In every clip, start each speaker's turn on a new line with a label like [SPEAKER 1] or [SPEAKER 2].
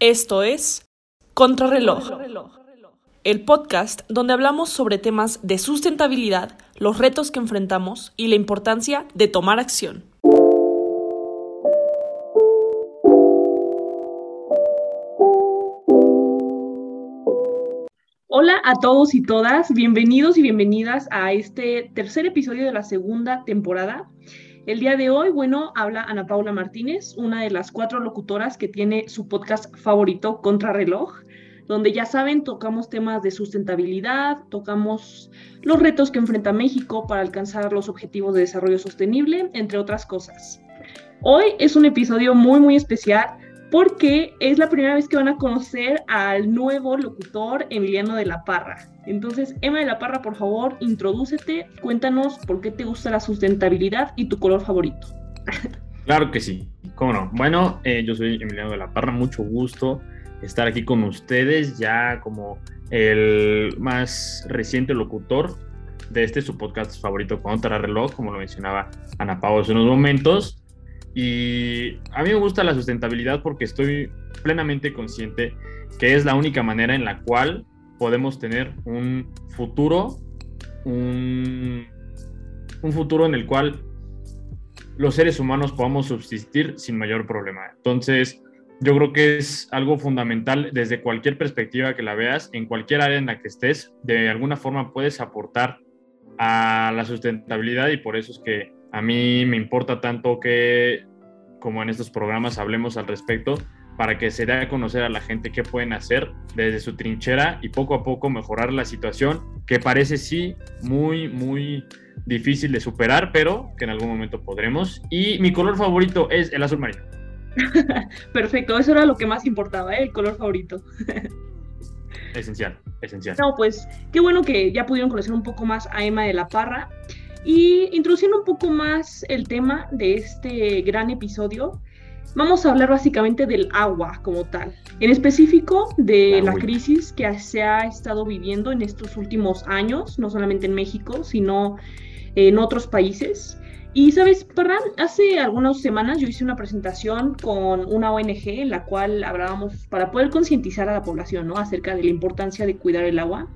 [SPEAKER 1] Esto es Contrarreloj, el podcast donde hablamos sobre temas de sustentabilidad, los retos que enfrentamos y la importancia de tomar acción. Hola a todos y todas, bienvenidos y bienvenidas a este tercer episodio de la segunda temporada. El día de hoy, bueno, habla Ana Paula Martínez, una de las cuatro locutoras que tiene su podcast favorito, Contrarreloj, donde ya saben, tocamos temas de sustentabilidad, tocamos los retos que enfrenta México para alcanzar los objetivos de desarrollo sostenible, entre otras cosas. Hoy es un episodio muy, muy especial porque es la primera vez que van a conocer al nuevo locutor Emiliano de la Parra. Entonces, Emma de la Parra, por favor, introdúcete, cuéntanos por qué te gusta la sustentabilidad y tu color favorito.
[SPEAKER 2] Claro que sí, cómo no. Bueno, eh, yo soy Emiliano de la Parra, mucho gusto estar aquí con ustedes, ya como el más reciente locutor de este su podcast favorito, Reloj, como lo mencionaba Ana Pau hace unos momentos. Y a mí me gusta la sustentabilidad porque estoy plenamente consciente que es la única manera en la cual podemos tener un futuro, un, futuro en el cual los seres humanos podamos subsistir sin mayor problema. Entonces, yo creo que es algo fundamental desde cualquier perspectiva que la veas, en cualquier área en la que estés, de alguna forma puedes aportar a la sustentabilidad y por eso es que a mí me importa tanto que, como en estos programas, hablemos al respecto para que se dé a conocer a la gente qué pueden hacer desde su trinchera y poco a poco mejorar la situación que parece sí muy, muy difícil de superar, pero que en algún momento podremos. Y mi color favorito es el azul marino.
[SPEAKER 1] Perfecto, eso era lo que más importaba, ¿eh? el color favorito.
[SPEAKER 2] esencial, esencial.
[SPEAKER 1] No, pues qué bueno que ya pudieron conocer un poco más a Emma de la Parra. Y introduciendo un poco más el tema de este gran episodio, vamos a hablar básicamente del agua como tal, en específico de la, crisis que se ha estado viviendo en estos últimos años, no solamente en México, sino en otros países. Y sabes, Parra, hace algunas semanas yo hice una presentación con una ONG en la cual hablábamos para poder concientizar a la población ¿no? acerca de la importancia de cuidar el agua.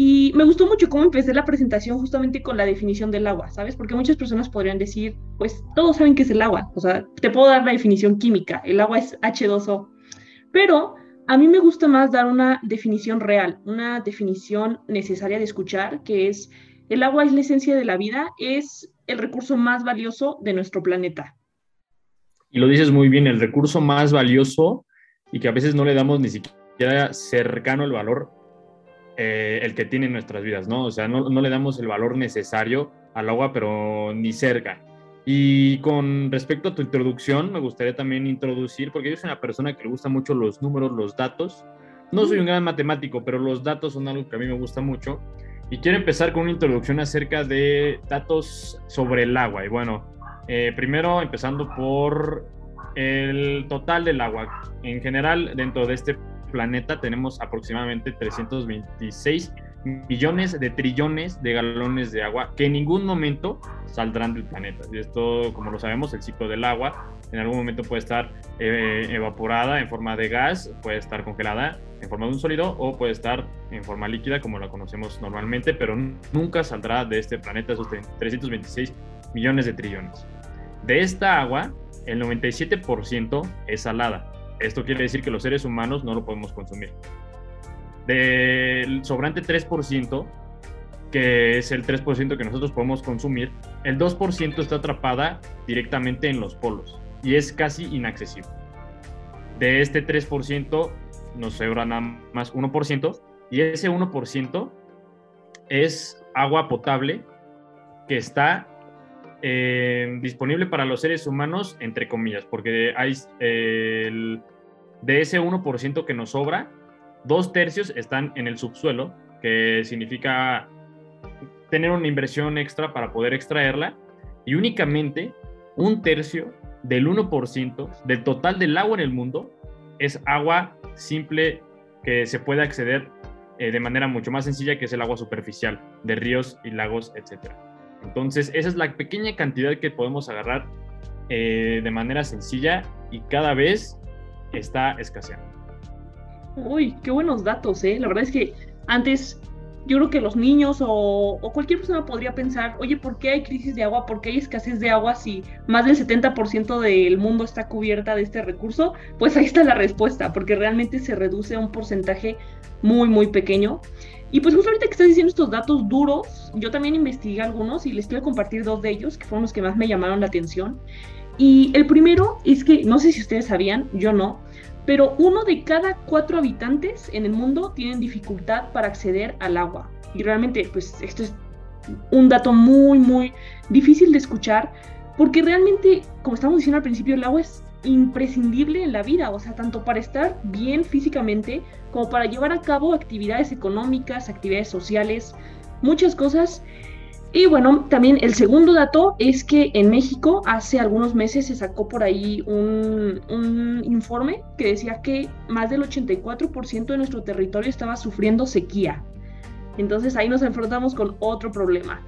[SPEAKER 1] Y me gustó mucho cómo empecé la presentación justamente con la definición del agua, ¿sabes? Porque muchas personas podrían decir, pues todos saben qué es el agua, o sea, te puedo dar la definición química, el agua es H2O, pero a mí me gusta más dar una definición real, una definición necesaria de escuchar, que es, el agua es la esencia de la vida, es el recurso más valioso de nuestro planeta.
[SPEAKER 2] Y lo dices muy bien, el recurso más valioso y que a veces no le damos ni siquiera cercano el valor eh, el que tiene en nuestras vidas, ¿no? O sea, no, le damos el valor necesario al agua, pero ni cerca. Y con respecto a tu introducción, me gustaría también introducir, porque yo soy una persona que le gusta mucho los números, los datos. No soy un gran matemático, pero los datos son algo que a mí me gusta mucho. Y quiero empezar con una introducción acerca de datos sobre el agua. Y bueno, eh, primero empezando por el total del agua. En general, dentro de este planeta tenemos aproximadamente 326 millones de trillones de galones de agua que en ningún momento saldrán del planeta. Y esto, como lo sabemos, el ciclo del agua en algún momento puede estar eh, evaporada en forma de gas, puede estar congelada en forma de un sólido o puede estar en forma líquida como la conocemos normalmente, pero nunca saldrá de este planeta esos 326 millones de trillones. De esta agua, el 97% es salada esto quiere decir que los seres humanos no lo podemos consumir. Del sobrante 3%, que es el 3% que nosotros podemos consumir, el 2% está atrapada directamente en los polos y es casi inaccesible. De este 3% nos sobra nada más 1% y ese 1% es agua potable que está eh, disponible para los seres humanos, entre comillas, porque hay de ese 1% que nos sobra, dos tercios están en el subsuelo, que significa tener una inversión extra para poder extraerla, y únicamente un tercio del 1% del total del agua en el mundo es agua simple que se puede acceder eh, de manera mucho más sencilla, que es el agua superficial de ríos y lagos, etcétera. Entonces, esa es la pequeña cantidad que podemos agarrar eh, de manera sencilla y cada vez está escaseando.
[SPEAKER 1] Uy, qué buenos datos, ¿eh? La verdad es que antes yo creo que los niños o, cualquier persona podría pensar, oye, ¿por qué hay crisis de agua? ¿Por qué hay escasez de agua si más del 70% del mundo está cubierta de este recurso? Pues ahí está la respuesta, porque realmente se reduce a un porcentaje muy, muy pequeño. Y pues justo ahorita que estás diciendo estos datos duros, yo también investigué algunos y les quiero compartir dos de ellos, que fueron los que más me llamaron la atención. Y el primero es que, no sé si ustedes sabían, yo no, pero uno de cada cuatro habitantes en el mundo tienen dificultad para acceder al agua. Y realmente, pues esto es un dato muy, muy difícil de escuchar, porque realmente, como estamos diciendo al principio, el agua es imprescindible en la vida, o sea, tanto para estar bien físicamente como para llevar a cabo actividades económicas, actividades sociales, muchas cosas y bueno, también el segundo dato es que en México hace algunos meses se sacó por ahí un, informe que decía que más del 84% de nuestro territorio estaba sufriendo sequía. Entonces ahí nos enfrentamos con otro problema.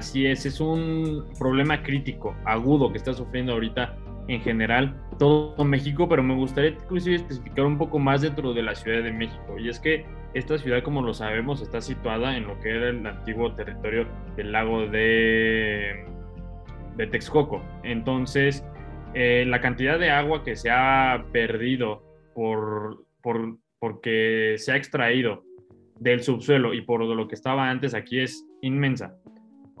[SPEAKER 2] Así es, es un problema crítico, agudo que está sufriendo ahorita en general todo México, pero me gustaría inclusive especificar un poco más dentro de la Ciudad de México. Y es que esta ciudad, como lo sabemos, está situada en lo que era el antiguo territorio del lago de, Texcoco. Entonces, eh, la cantidad de agua que se ha perdido por, por, porque se ha extraído del subsuelo y por lo que estaba antes aquí es inmensa.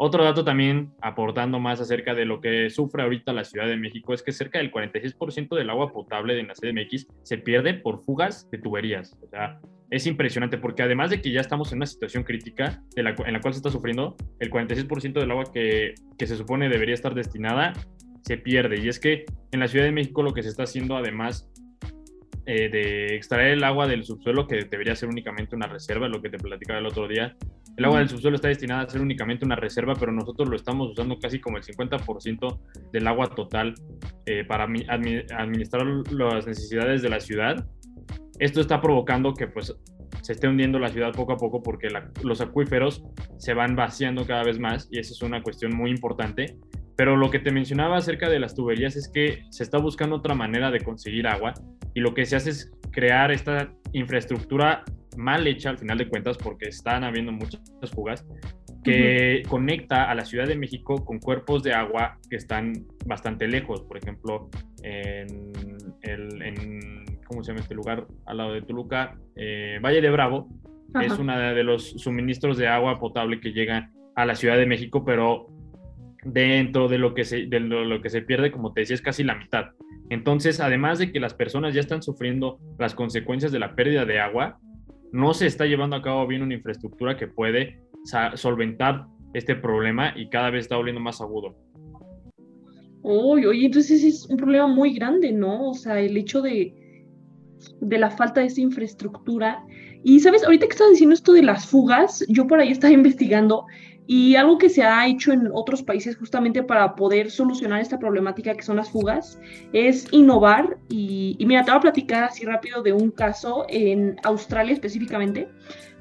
[SPEAKER 2] Otro dato también aportando más acerca de lo que sufre ahorita la Ciudad de México es que cerca del 46% del agua potable de la CDMX se pierde por fugas de tuberías. O sea, es impresionante porque además de que ya estamos en una situación crítica en la cual se está sufriendo, el 46% del agua que, que se supone debería estar destinada se pierde. Y es que en la Ciudad de México lo que se está haciendo además eh, de extraer el agua del subsuelo, que debería ser únicamente una reserva, lo que te platicaba el otro día. El agua del subsuelo está destinada a ser únicamente una reserva, pero nosotros lo estamos usando casi como el 50% del agua total eh, para administrar las necesidades de la ciudad. Esto está provocando que pues se esté hundiendo la ciudad poco a poco porque los acuíferos se van vaciando cada vez más y esa es una cuestión muy importante. Pero lo que te mencionaba acerca de las tuberías es que se está buscando otra manera de conseguir agua y lo que se hace es crear esta infraestructura mal hecha al final de cuentas porque están habiendo muchas fugas que conecta a la Ciudad de México con cuerpos de agua que están bastante lejos, por ejemplo, en, el, en ¿cómo se llama este lugar? Al lado de Toluca, eh, Valle de Bravo, es uno de los suministros de agua potable que llega a la Ciudad de México, pero dentro de lo que se, de lo, que se pierde, como te decía, es casi la mitad. Entonces, además de que las personas ya están sufriendo las consecuencias de la pérdida de agua, no se está llevando a cabo bien una infraestructura que puede solventar este problema y cada vez está volviendo más agudo.
[SPEAKER 1] Uy, oye, entonces es un problema muy grande, ¿no? O sea, el hecho de, de la falta de esa infraestructura. Y, ¿sabes? Ahorita que estás diciendo esto de las fugas, yo por ahí estaba investigando y algo que se ha hecho en otros países justamente para poder solucionar esta problemática que son las fugas es innovar. Y, mira, te voy a platicar así rápido de un caso en Australia específicamente,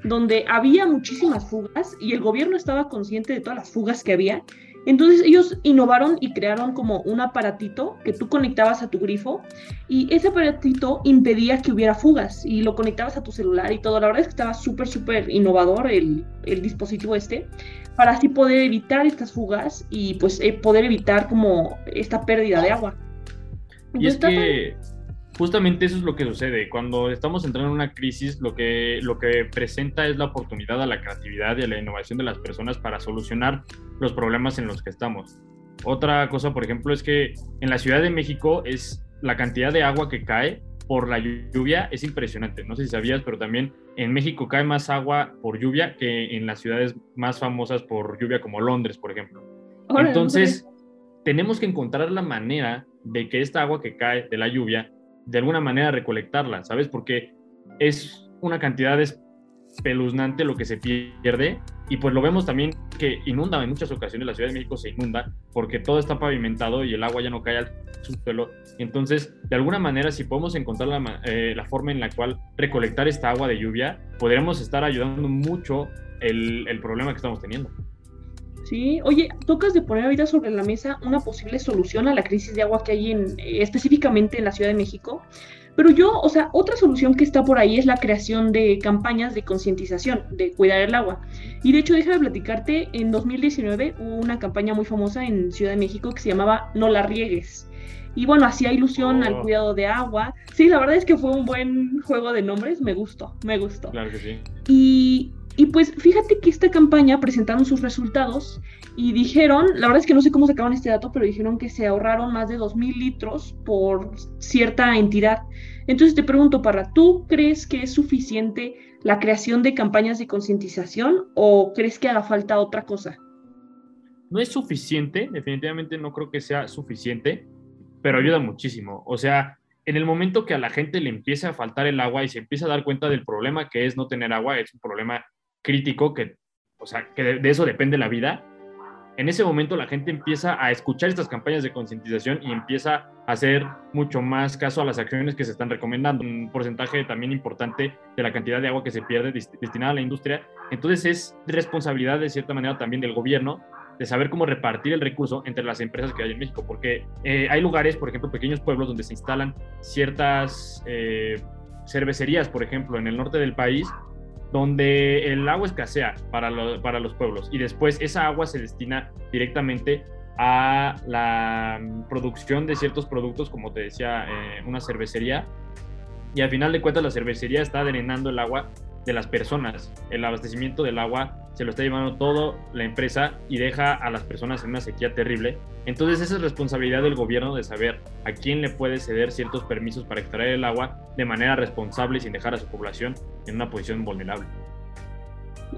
[SPEAKER 1] donde había muchísimas fugas y el gobierno estaba consciente de todas las fugas que había. Entonces ellos innovaron y crearon como un aparatito que tú conectabas a tu grifo y ese aparatito impedía que hubiera fugas y lo conectabas a tu celular y todo. La verdad es que estaba súper, súper innovador el, el dispositivo este para así poder evitar estas fugas y pues eh, poder evitar como esta pérdida de agua.
[SPEAKER 2] y es que justamente eso es lo que sucede. Cuando estamos entrando en una crisis, lo que, lo que presenta es la oportunidad a la creatividad y a la innovación de las personas para solucionar los problemas en los que estamos. Otra cosa, por ejemplo, es que en la Ciudad de México es la cantidad de agua que cae por la lluvia es impresionante. No sé si sabías, pero también en México cae más agua por lluvia que en las ciudades más famosas por lluvia como Londres, por ejemplo. Entonces, tenemos que encontrar la manera de que esta agua que cae de la lluvia, de alguna manera recolectarla, ¿sabes? Porque es una cantidad espeluznante lo que se pierde y pues lo vemos también que inunda en muchas ocasiones, la Ciudad de México se inunda porque todo está pavimentado y el agua ya no cae al subsuelo. Entonces, de alguna manera, si podemos encontrar la, eh, la, forma en la cual recolectar esta agua de lluvia, podremos estar ayudando mucho el, el problema que estamos teniendo.
[SPEAKER 1] Sí, oye, tocas de poner ahorita sobre la mesa una posible solución a la crisis de agua que hay en, eh, específicamente en la Ciudad de México. Pero yo, o sea, otra solución que está por ahí es la creación de campañas de concientización, de cuidar el agua. Y de hecho, déjame platicarte, en 2019 hubo una campaña muy famosa en Ciudad de México que se llamaba No la riegues. Y bueno, hacía ilusión al oh. cuidado de agua. Sí, la verdad es que fue un buen juego de nombres, me gustó, me gustó.
[SPEAKER 2] Claro que sí.
[SPEAKER 1] Y, y pues fíjate que esta campaña presentaron sus resultados y dijeron, la verdad es que no sé cómo sacaban este dato, pero dijeron que se ahorraron más de 2.000 litros por cierta entidad. Entonces te pregunto, para ¿tú crees que es suficiente la creación de campañas de concientización o crees que haga falta otra cosa?
[SPEAKER 2] No es suficiente, definitivamente no creo que sea suficiente, pero ayuda muchísimo. O sea, en el momento que a la gente le empiece a faltar el agua y se empieza a dar cuenta del problema que es no tener agua, es un problema crítico que, o sea, que de, eso depende la vida, en ese momento la gente empieza a escuchar estas campañas de concientización y empieza a hacer mucho más caso a las acciones que se están recomendando. Un porcentaje también importante de la cantidad de agua que se pierde destinada a la industria. Entonces es responsabilidad de cierta manera también del gobierno de saber cómo repartir el recurso entre las empresas que hay en México, porque eh, hay lugares, por ejemplo, pequeños pueblos donde se instalan ciertas eh, cervecerías, por ejemplo, en el norte del país, donde el agua escasea para, para los pueblos y después esa agua se destina directamente a la producción de ciertos productos, como te decía, eh, una cervecería. Y al final de cuentas la cervecería está drenando el agua de las personas. El abastecimiento del agua se lo está llevando todo la empresa y deja a las personas en una sequía terrible. Entonces esa es responsabilidad del gobierno de saber a quién le puede ceder ciertos permisos para extraer el agua de manera responsable sin dejar a su población en una posición vulnerable.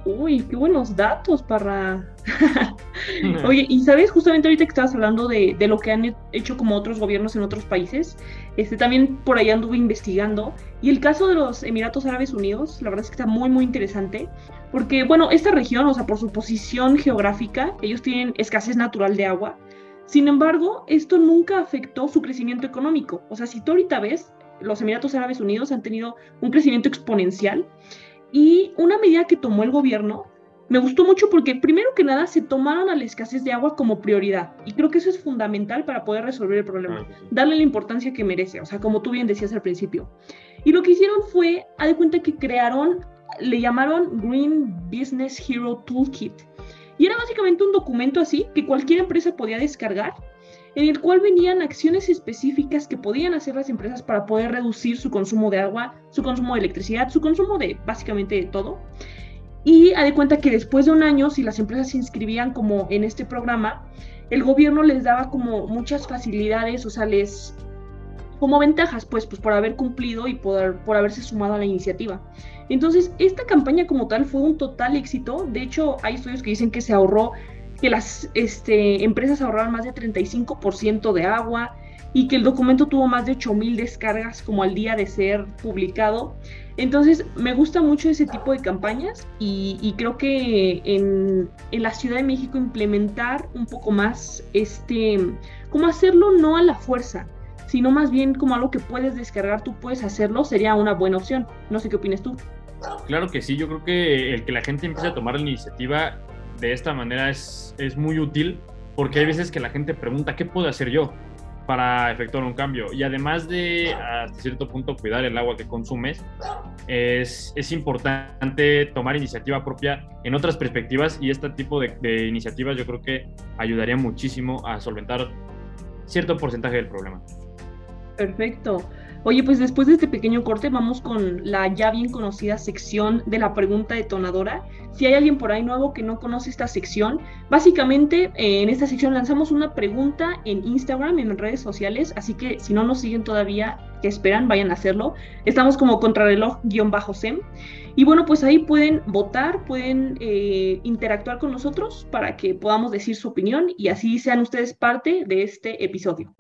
[SPEAKER 1] Uy, qué buenos datos para... Oye, y sabes, justamente ahorita que estabas hablando de, de, lo que han hecho como otros gobiernos en otros países, este, también por ahí anduve investigando, y el caso de los Emiratos Árabes Unidos, la verdad es que está muy, muy interesante, porque, bueno, esta región, o sea, por su posición geográfica, ellos tienen escasez natural de agua, sin embargo, esto nunca afectó su crecimiento económico, o sea, si tú ahorita ves, los Emiratos Árabes Unidos han tenido un crecimiento exponencial, y una medida que tomó el gobierno me gustó mucho porque primero que nada se tomaron a la escasez de agua como prioridad y creo que eso es fundamental para poder resolver el problema, darle la importancia que merece, o sea, como tú bien decías al principio. Y lo que hicieron fue, a de cuenta que crearon, le llamaron Green Business Hero Toolkit. Y era básicamente un documento así que cualquier empresa podía descargar en el cual venían acciones específicas que podían hacer las empresas para poder reducir su consumo de agua, su consumo de electricidad, su consumo de básicamente de todo. Y a de cuenta que después de un año, si las empresas se inscribían como en este programa, el gobierno les daba como muchas facilidades, o sea, les como ventajas, pues, pues por haber cumplido y por, por haberse sumado a la iniciativa. Entonces, esta campaña como tal fue un total éxito. De hecho, hay estudios que dicen que se ahorró que las este, empresas ahorraron más de 35% de agua y que el documento tuvo más de 8.000 descargas como al día de ser publicado. Entonces, me gusta mucho ese tipo de campañas y, creo que en, en, la Ciudad de México implementar un poco más este, como hacerlo no a la fuerza, sino más bien como algo que puedes descargar, tú puedes hacerlo, sería una buena opción. No sé qué opinas tú.
[SPEAKER 2] Claro que sí, yo creo que el que la gente empiece a tomar la iniciativa de esta manera es, es muy útil porque hay veces que la gente pregunta, ¿qué puedo hacer yo para efectuar un cambio? Y además de, hasta cierto punto, cuidar el agua que consumes, es, es importante tomar iniciativa propia en otras perspectivas y este tipo de, de iniciativas yo creo que ayudaría muchísimo a solventar cierto porcentaje del problema.
[SPEAKER 1] Perfecto. Oye, pues después de este pequeño corte vamos con la ya bien conocida sección de la pregunta detonadora. Si hay alguien por ahí nuevo que no conoce esta sección, básicamente eh, en esta sección lanzamos una pregunta en Instagram, en redes sociales, así que si no nos siguen todavía, que esperan, vayan a hacerlo. Estamos como contrarreloj-sem. Y bueno, pues ahí pueden votar, pueden eh, interactuar con nosotros para que podamos decir su opinión y así sean ustedes parte de este episodio.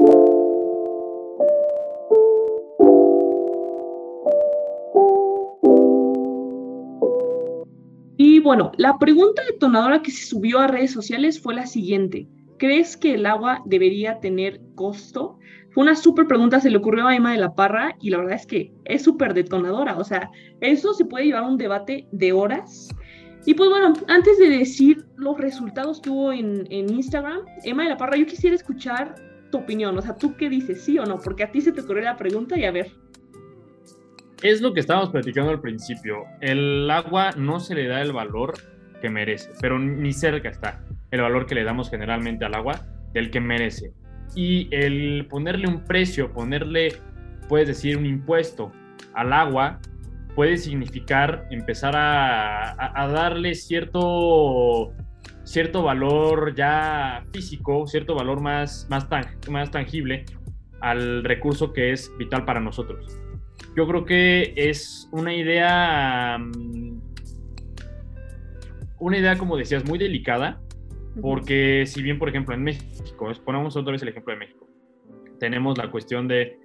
[SPEAKER 1] Bueno, la pregunta detonadora que se subió a redes sociales fue la siguiente. ¿Crees que el agua debería tener costo? Fue una súper pregunta, se le ocurrió a Emma de la Parra y la verdad es que es súper detonadora. O sea, eso se puede llevar a un debate de horas. Y pues bueno, antes de decir los resultados que hubo en, en Instagram, Emma de la Parra, yo quisiera escuchar tu opinión. O sea, ¿tú qué dices? ¿Sí o no? Porque a ti se te ocurrió la pregunta y a ver.
[SPEAKER 2] Es lo que estábamos platicando al principio. El agua no se le da el valor que merece, pero ni cerca está el valor que le damos generalmente al agua del que merece. Y el ponerle un precio, ponerle, puedes decir, un impuesto al agua, puede significar empezar a, darle cierto, cierto valor ya físico, cierto valor más, más, más tangible al recurso que es vital para nosotros. Yo creo que es una idea, mm, una idea, como decías, muy delicada, porque si bien, por ejemplo, en México, ponemos otra vez el ejemplo de México, tenemos la cuestión de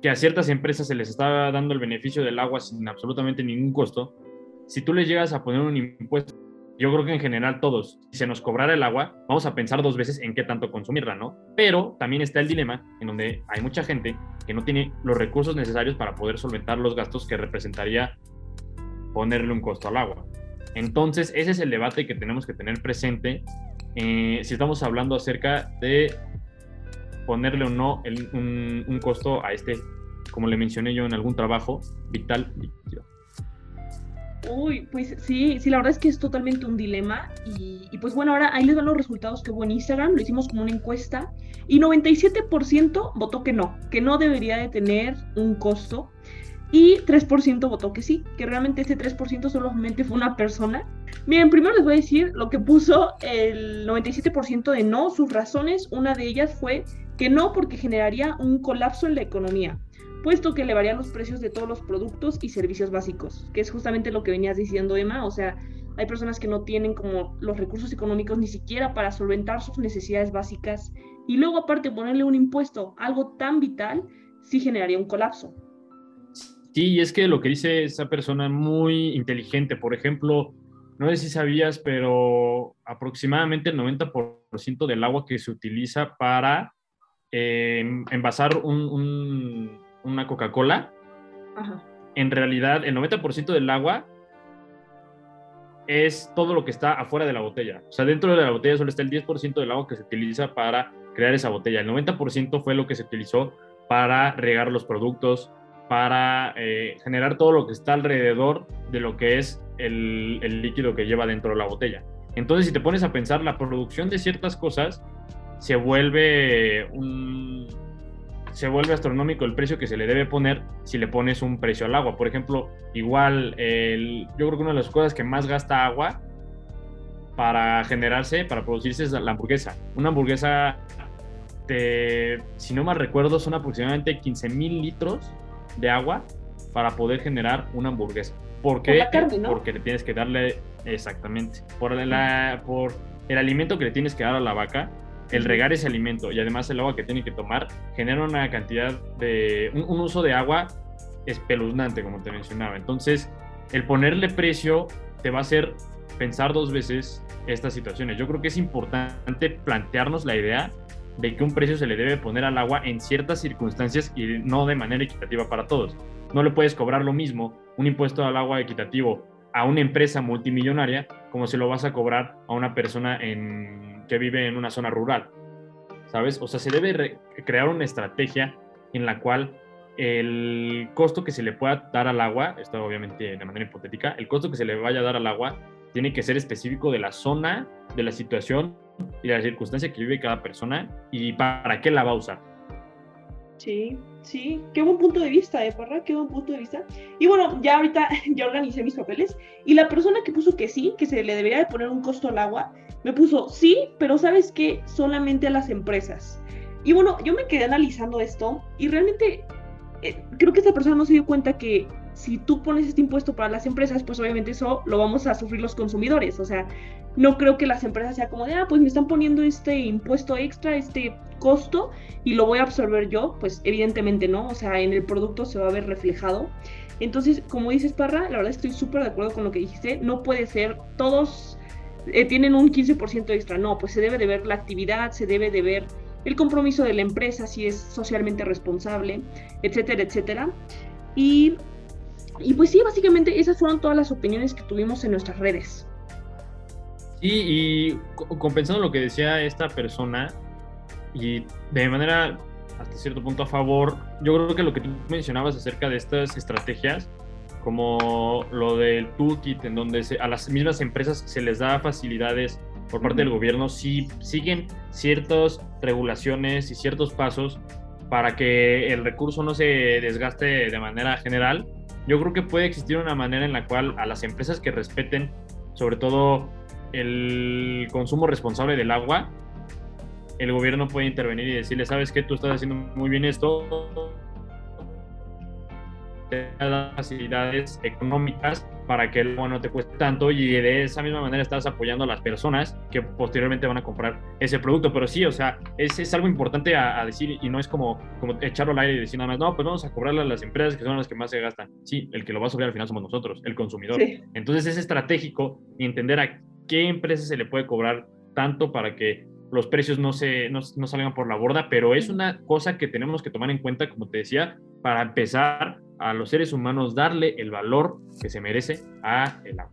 [SPEAKER 2] que a ciertas empresas se les está dando el beneficio del agua sin absolutamente ningún costo, si tú les llegas a poner un impuesto, yo creo que en general todos, si se nos cobrara el agua, vamos a pensar dos veces en qué tanto consumirla, ¿no? Pero también está el dilema en donde hay mucha gente que no tiene los recursos necesarios para poder solventar los gastos que representaría ponerle un costo al agua. Entonces, ese es el debate que tenemos que tener presente eh, si estamos hablando acerca de ponerle o no un, costo a este, como le mencioné yo en algún trabajo, vital líquido.
[SPEAKER 1] Uy, pues sí, sí, la verdad es que es totalmente un dilema. Y, y, pues bueno, ahora ahí les van los resultados que hubo en Instagram, lo hicimos como una encuesta y 97% votó que no, que no debería de tener un costo y 3% votó que sí, que realmente ese 3% solamente fue una persona. Miren, primero les voy a decir lo que puso el 97% de no, sus razones, una de ellas fue que no porque generaría un colapso en la economía, puesto que elevaría los precios de todos los productos y servicios básicos, que es justamente lo que venías diciendo Emma, o sea, hay personas que no tienen como los recursos económicos ni siquiera para solventar sus necesidades básicas y luego aparte ponerle un impuesto, algo tan vital, sí generaría un colapso.
[SPEAKER 2] Sí, y es que lo que dice esa persona muy inteligente, por ejemplo, no sé si sabías, pero aproximadamente el 90% del agua que se utiliza para Em, envasar una Coca-Cola, en realidad el 90% del agua es todo lo que está afuera de la botella. O sea, dentro de la botella solo está el 10% del agua que se utiliza para crear esa botella. El 90% fue lo que se utilizó para regar los productos, para eh, generar todo lo que está alrededor de lo que es el, el líquido que lleva dentro de la botella. Entonces, si te pones a pensar, la producción de ciertas cosas se vuelve un se vuelve astronómico el precio que se le debe poner si le pones un precio al agua. Por ejemplo, igual el, yo creo que una de las cosas que más gasta agua para generarse, para producirse es la hamburguesa. Una hamburguesa, si no mal recuerdo, son aproximadamente 15 mil litros de agua para poder generar una hamburguesa. ¿Por qué? Porque le tienes que darle, exactamente, por, la, por el alimento que le tienes que dar a la vaca, el regar ese alimento y además el agua que tiene que tomar genera una cantidad de, un, uso de agua espeluznante, como te mencionaba. Entonces, el ponerle precio te va a hacer pensar dos veces estas situaciones. Yo creo que es importante plantearnos la idea de que un precio se le debe poner al agua en ciertas circunstancias y no de manera equitativa para todos. No le puedes cobrar lo mismo un impuesto al agua equitativo a una empresa multimillonaria como se lo vas a cobrar a una persona que vive en una zona rural. ¿Sabes? O sea, se debe crear una estrategia en la cual el costo que se le pueda dar al agua, esto obviamente de manera hipotética, el costo que se le vaya a dar al agua tiene que ser específico de la zona, de la situación y de la circunstancia que vive cada persona y para qué la va a usar.
[SPEAKER 1] Sí, sí, qué buen punto de vista, ¿eh, Parra? Qué buen punto de vista. Y bueno, ya ahorita ya organicé mis papeles y la persona que puso que sí, que se le debería de poner un costo al agua, me puso sí, pero ¿sabes qué? Solamente a las empresas. Y bueno, yo me quedé analizando esto y realmente eh, creo que esta persona no se dio cuenta que si tú pones este impuesto para las empresas, pues obviamente eso lo vamos a sufrir los consumidores. O sea, no creo que las empresas sea como de, ah, pues me están poniendo este impuesto extra, este costo, y lo voy a absorber yo. Pues evidentemente no, o sea, en el producto se va a ver reflejado. Entonces, como dices, Parra, la verdad estoy súper de acuerdo con lo que dijiste. No puede ser, todos eh, tienen un 15% extra. No, pues se debe de ver la actividad, se debe de ver el compromiso de la empresa, si es socialmente responsable, etcétera, etcétera. Y y pues sí, básicamente esas fueron todas las opiniones que tuvimos en nuestras redes.
[SPEAKER 2] y compensando lo que decía esta persona, y de manera hasta cierto punto a favor, yo creo que lo que tú mencionabas acerca de estas estrategias, como lo del toolkit, en donde a las mismas empresas se les da facilidades por parte del gobierno, si siguen ciertas regulaciones y ciertos pasos para que el recurso no se desgaste de manera general, yo creo que puede existir una manera en la cual a las empresas que respeten sobre todo el consumo responsable del agua, el gobierno puede intervenir y decirle, sabes que tú estás haciendo muy bien esto, da facilidades económicas para que el agua no te cueste tanto y de esa misma manera estás apoyando a las personas que posteriormente van a comprar ese producto. Pero sí, o sea, es, es algo importante a, decir y no es como, como echarlo al aire y decir nada más, no, pues vamos a cobrarle a las empresas que son las que más se gastan. Sí, el que lo va a sobrar al final somos nosotros, el consumidor. Entonces es estratégico entender a qué empresas se le puede cobrar tanto para que los precios no, se, no, no salgan por la borda, pero es una cosa que tenemos que tomar en cuenta, como te decía, para empezar a los seres humanos darle el valor que se merece a el agua.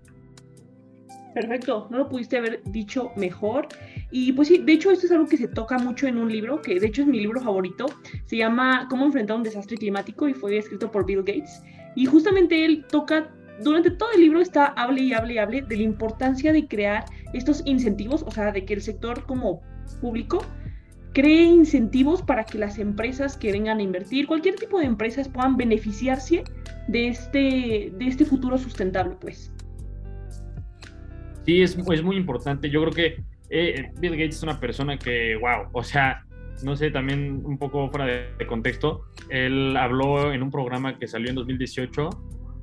[SPEAKER 1] Perfecto, no lo pudiste haber dicho mejor. Y pues sí, de hecho esto es algo que se toca mucho en un libro, que de hecho es mi libro favorito, se llama Cómo enfrentar un desastre climático y fue escrito por Bill Gates. Y justamente él toca, durante todo el libro está, hable y hable y hable de la importancia de crear estos incentivos, o sea, de que el sector como público cree incentivos para que las empresas que vengan a invertir, cualquier tipo de empresas puedan beneficiarse de este, de este futuro sustentable, pues.
[SPEAKER 2] Sí, es, es muy importante. Yo creo que eh, Bill Gates es una persona que, wow, o sea, no sé, también un poco fuera de, contexto, él habló en un programa que salió en 2018,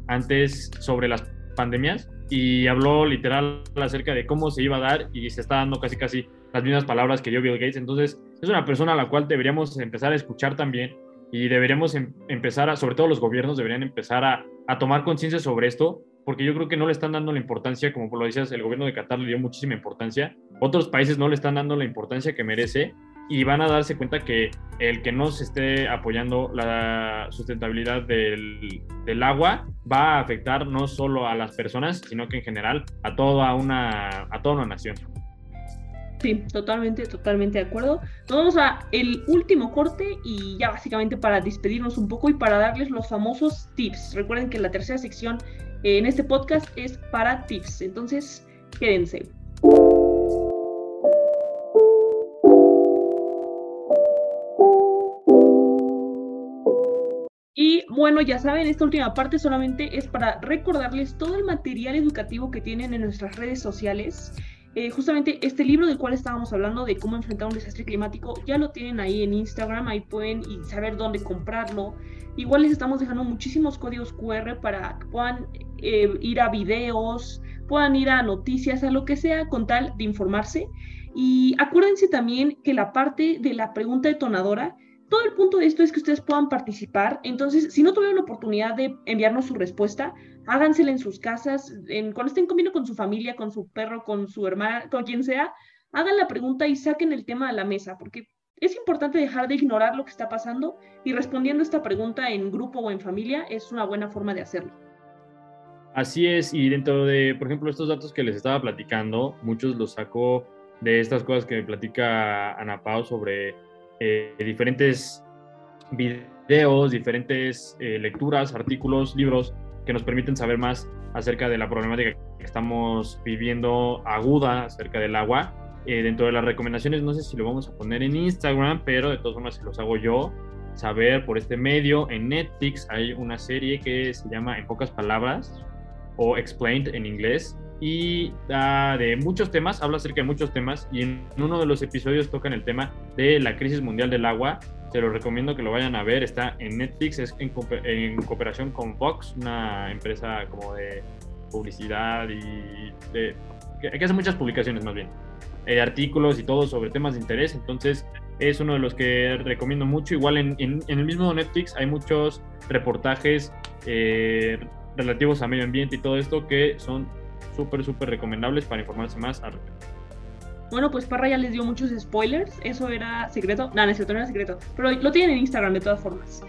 [SPEAKER 2] antes sobre las pandemias, y habló literal acerca de cómo se iba a dar y se está dando casi casi las mismas palabras que dio Bill Gates. Entonces, es una persona a la cual deberíamos empezar a escuchar también y deberíamos em, empezar a, sobre todo los gobiernos deberían empezar a, tomar conciencia sobre esto, porque yo creo que no le están dando la importancia, como lo decías, el gobierno de Qatar le dio muchísima importancia, otros países no le están dando la importancia que merece y van a darse cuenta que el que no se esté apoyando la sustentabilidad del, del, agua va a afectar no solo a las personas, sino que en general a toda una, a toda una nación.
[SPEAKER 1] Sí, totalmente, totalmente de acuerdo. Nos vamos a el último corte y ya básicamente para despedirnos un poco y para darles los famosos tips. Recuerden que la tercera sección en este podcast es para tips, entonces quédense. Y bueno, ya saben, esta última parte solamente es para recordarles todo el material educativo que tienen en nuestras redes sociales. Eh, justamente este libro del cual estábamos hablando de cómo enfrentar un desastre climático, ya lo tienen ahí en Instagram, ahí pueden saber dónde comprarlo. Igual les estamos dejando muchísimos códigos QR para que puedan eh, ir a videos, puedan ir a noticias, a lo que sea, con tal de informarse. Y acuérdense también que la parte de la pregunta detonadora todo el punto de esto es que ustedes puedan participar. Entonces, si no tuvieron la oportunidad de enviarnos su respuesta, hágansela en sus casas, en, cuando estén comiendo con su familia, con su perro, con su hermana, con quien sea, hagan la pregunta y saquen el tema a la mesa, porque es importante dejar de ignorar lo que está pasando y respondiendo esta pregunta en grupo o en familia es una buena forma de hacerlo.
[SPEAKER 2] Así es, y dentro de, por ejemplo, estos datos que les estaba platicando, muchos los saco de estas cosas que me platica Ana Pau sobre eh, diferentes videos, diferentes eh, lecturas, artículos, libros que nos permiten saber más acerca de la problemática que estamos viviendo aguda acerca del agua. Eh, dentro de las recomendaciones, no sé si lo vamos a poner en Instagram, pero de todas formas, si los hago yo, saber por este medio. En Netflix hay una serie que se llama En pocas palabras o Explained en inglés, y da de muchos temas, habla acerca de muchos temas y en uno de los episodios tocan el tema de la crisis mundial del agua. Se lo recomiendo que lo vayan a ver, está en Netflix, es en, cooperación con Fox, una empresa como de publicidad y de, que, hace muchas publicaciones más bien, eh, artículos y todo sobre temas de interés, entonces es uno de los que recomiendo mucho. Igual en, en, el mismo Netflix hay muchos reportajes eh, relativos a medio ambiente y todo esto que son súper, súper recomendables para informarse más al respecto.
[SPEAKER 1] Bueno, pues Parra ya les dio muchos spoilers. Eso era secreto. No, no es cierto, no era secreto. Pero lo tienen en Instagram de todas formas.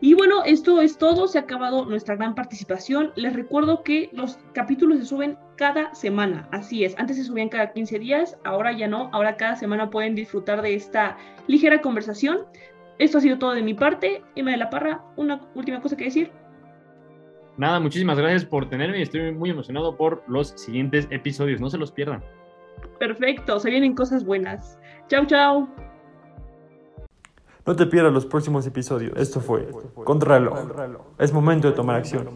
[SPEAKER 1] Y bueno, esto es todo, se ha acabado nuestra gran participación. Les recuerdo que los capítulos se suben cada semana, así es. Antes se subían cada 15 días, ahora ya no, ahora cada semana pueden disfrutar de esta ligera conversación. Esto ha sido todo de mi parte. Emma de la Parra, una última cosa que decir.
[SPEAKER 2] Nada, muchísimas gracias por tenerme estoy muy emocionado por los siguientes episodios. No se los pierdan.
[SPEAKER 1] Perfecto, se vienen cosas buenas. Chau, chau.
[SPEAKER 3] No te pierdas los próximos episodios. Esto fue Contrarreloj. Es momento de tomar acción.